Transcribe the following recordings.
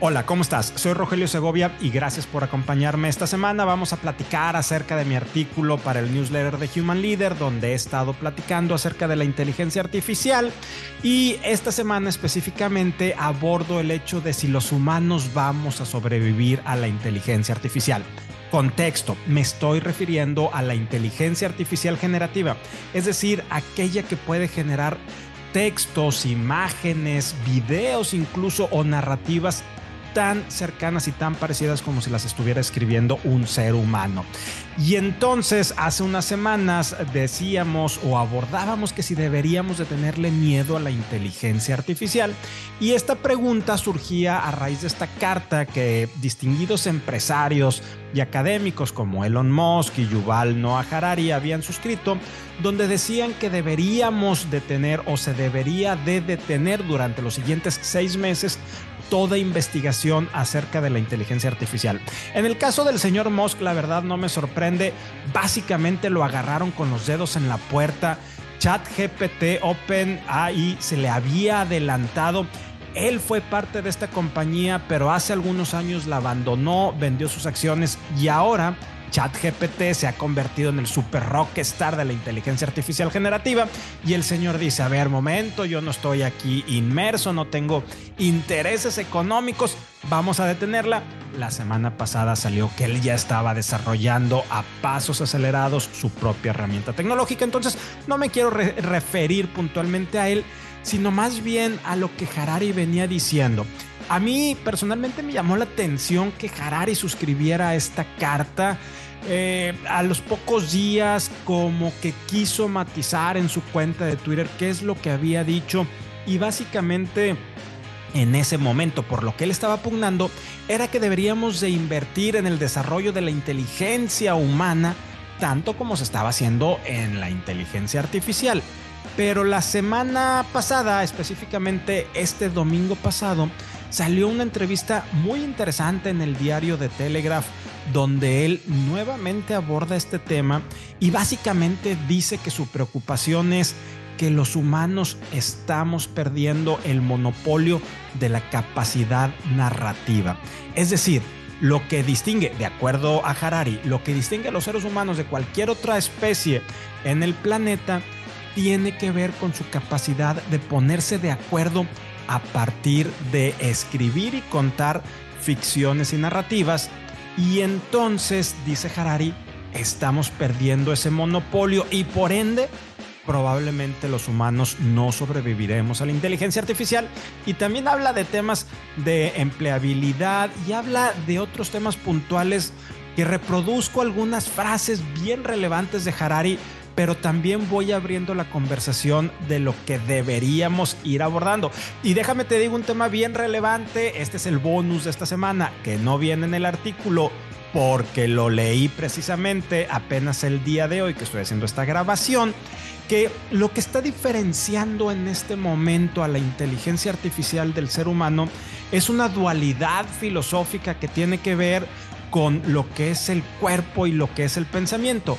Hola, ¿cómo estás? Soy Rogelio Segovia y gracias por acompañarme. Esta semana vamos a platicar acerca de mi artículo para el newsletter de Human Leader, donde he estado platicando acerca de la inteligencia artificial y esta semana específicamente abordo el hecho de si los humanos vamos a sobrevivir a la inteligencia artificial. Contexto, me estoy refiriendo a la inteligencia artificial generativa, es decir, aquella que puede generar textos, imágenes, videos incluso o narrativas tan cercanas y tan parecidas como si las estuviera escribiendo un ser humano. Y entonces hace unas semanas decíamos o abordábamos que si deberíamos de tenerle miedo a la inteligencia artificial. Y esta pregunta surgía a raíz de esta carta que distinguidos empresarios y académicos como Elon Musk y Yuval Noah Harari habían suscrito, donde decían que deberíamos detener o se debería de detener durante los siguientes seis meses toda investigación acerca de la inteligencia artificial. En el caso del señor Musk, la verdad no me sorprende. Básicamente lo agarraron con los dedos en la puerta. Chat GPT Open AI se le había adelantado. Él fue parte de esta compañía, pero hace algunos años la abandonó, vendió sus acciones y ahora ChatGPT se ha convertido en el super rockstar de la inteligencia artificial generativa y el señor dice, a ver, momento, yo no estoy aquí inmerso, no tengo intereses económicos, vamos a detenerla. La semana pasada salió que él ya estaba desarrollando a pasos acelerados su propia herramienta tecnológica, entonces no me quiero referir puntualmente a él, sino más bien a lo que Harari venía diciendo. A mí personalmente me llamó la atención que Harari suscribiera esta carta. Eh, a los pocos días como que quiso matizar en su cuenta de Twitter qué es lo que había dicho y básicamente en ese momento por lo que él estaba pugnando era que deberíamos de invertir en el desarrollo de la inteligencia humana tanto como se estaba haciendo en la inteligencia artificial. Pero la semana pasada, específicamente este domingo pasado, salió una entrevista muy interesante en el diario de Telegraph donde él nuevamente aborda este tema y básicamente dice que su preocupación es que los humanos estamos perdiendo el monopolio de la capacidad narrativa. Es decir, lo que distingue, de acuerdo a Harari, lo que distingue a los seres humanos de cualquier otra especie en el planeta tiene que ver con su capacidad de ponerse de acuerdo a partir de escribir y contar ficciones y narrativas. Y entonces, dice Harari, estamos perdiendo ese monopolio y por ende probablemente los humanos no sobreviviremos a la inteligencia artificial. Y también habla de temas de empleabilidad y habla de otros temas puntuales que reproduzco algunas frases bien relevantes de Harari pero también voy abriendo la conversación de lo que deberíamos ir abordando. Y déjame te digo un tema bien relevante, este es el bonus de esta semana, que no viene en el artículo porque lo leí precisamente apenas el día de hoy que estoy haciendo esta grabación, que lo que está diferenciando en este momento a la inteligencia artificial del ser humano es una dualidad filosófica que tiene que ver con lo que es el cuerpo y lo que es el pensamiento.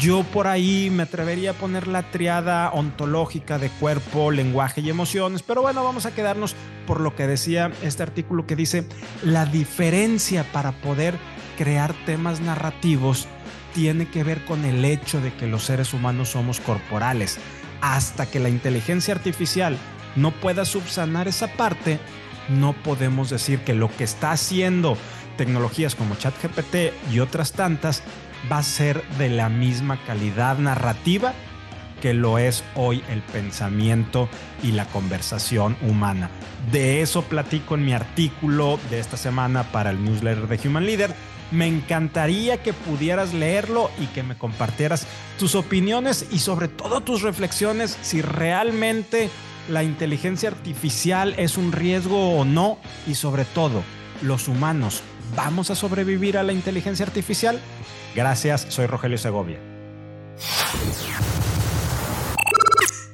Yo por ahí me atrevería a poner la triada ontológica de cuerpo, lenguaje y emociones, pero bueno, vamos a quedarnos por lo que decía este artículo que dice, la diferencia para poder crear temas narrativos tiene que ver con el hecho de que los seres humanos somos corporales. Hasta que la inteligencia artificial no pueda subsanar esa parte, no podemos decir que lo que está haciendo tecnologías como ChatGPT y otras tantas va a ser de la misma calidad narrativa que lo es hoy el pensamiento y la conversación humana. De eso platico en mi artículo de esta semana para el newsletter de Human Leader. Me encantaría que pudieras leerlo y que me compartieras tus opiniones y sobre todo tus reflexiones si realmente la inteligencia artificial es un riesgo o no y sobre todo los humanos vamos a sobrevivir a la inteligencia artificial. Gracias, soy Rogelio Segovia.